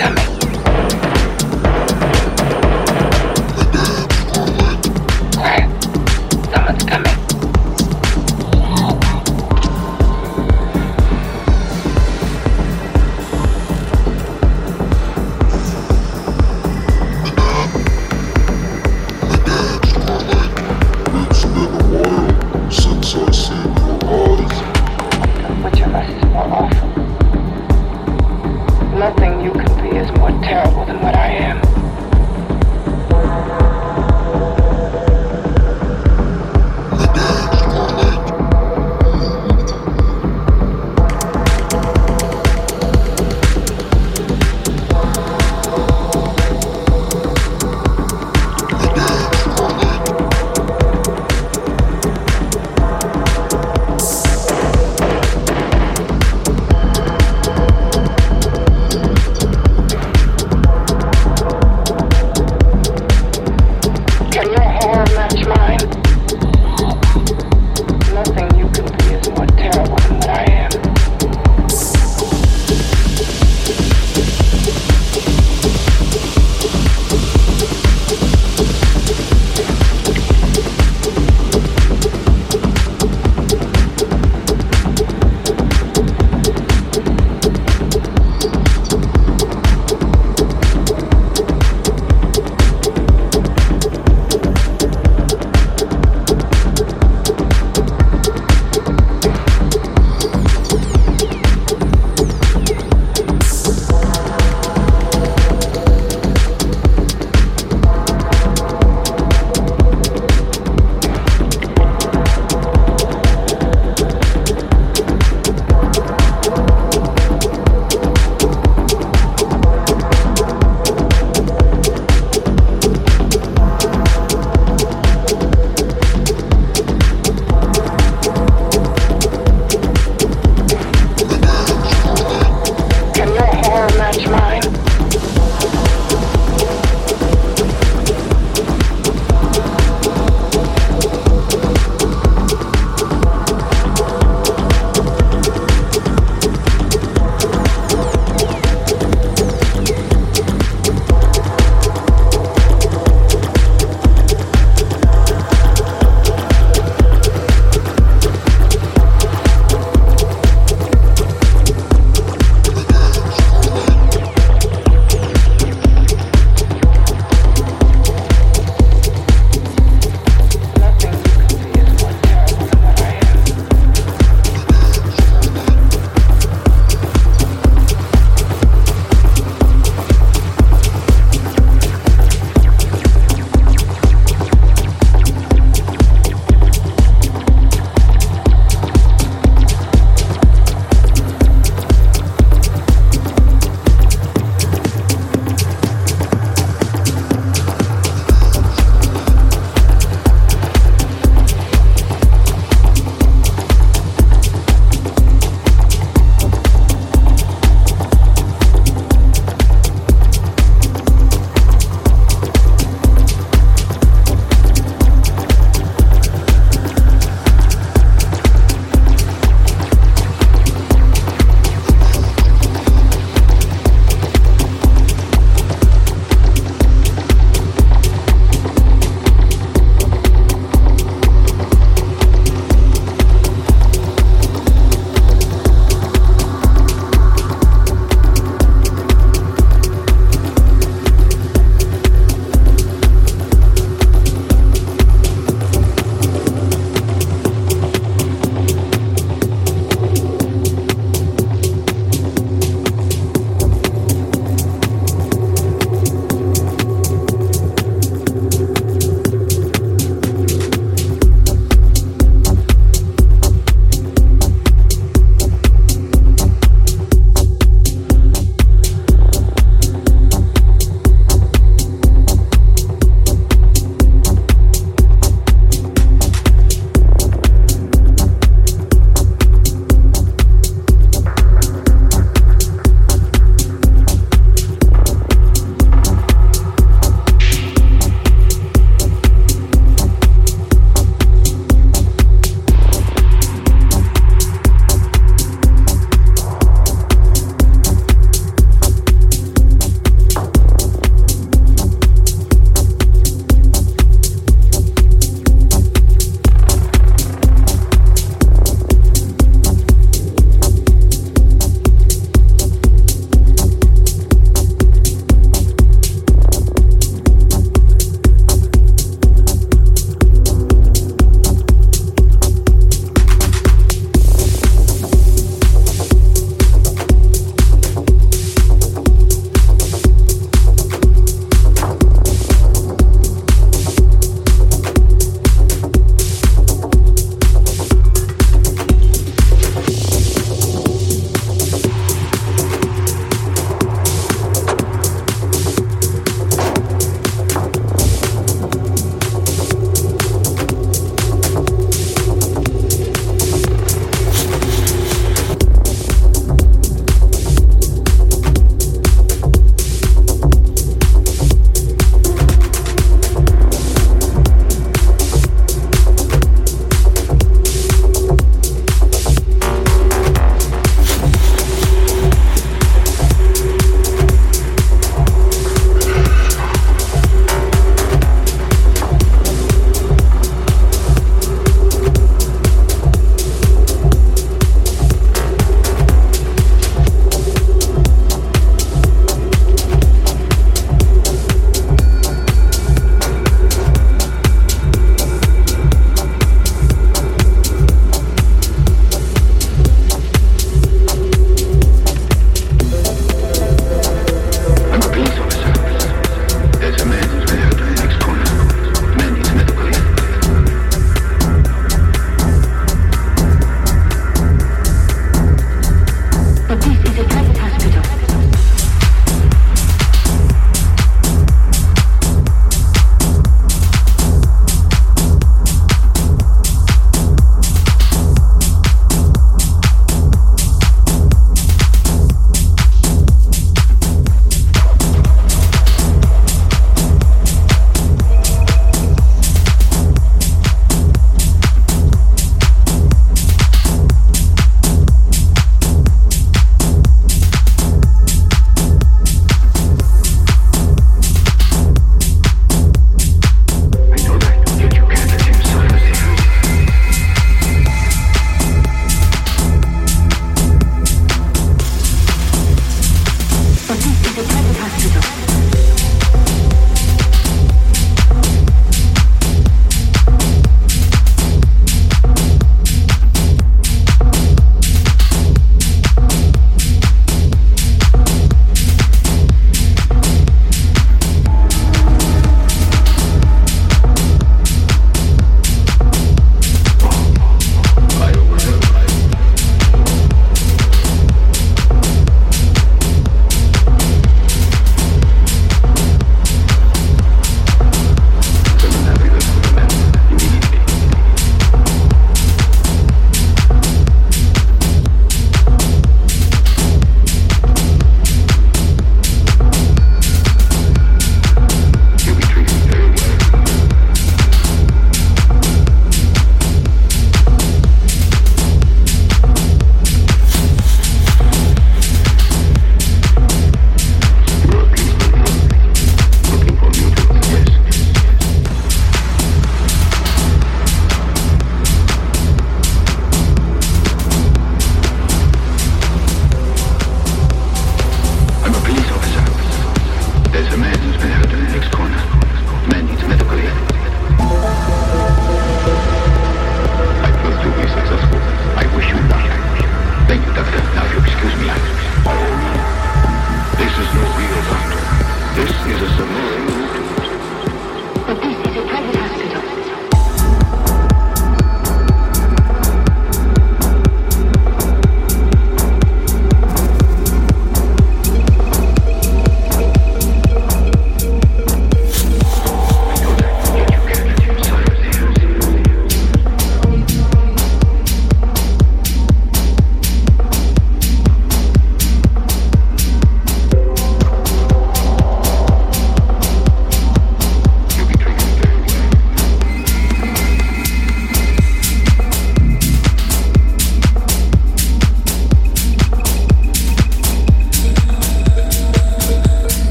Dame. is more terrible than what I am.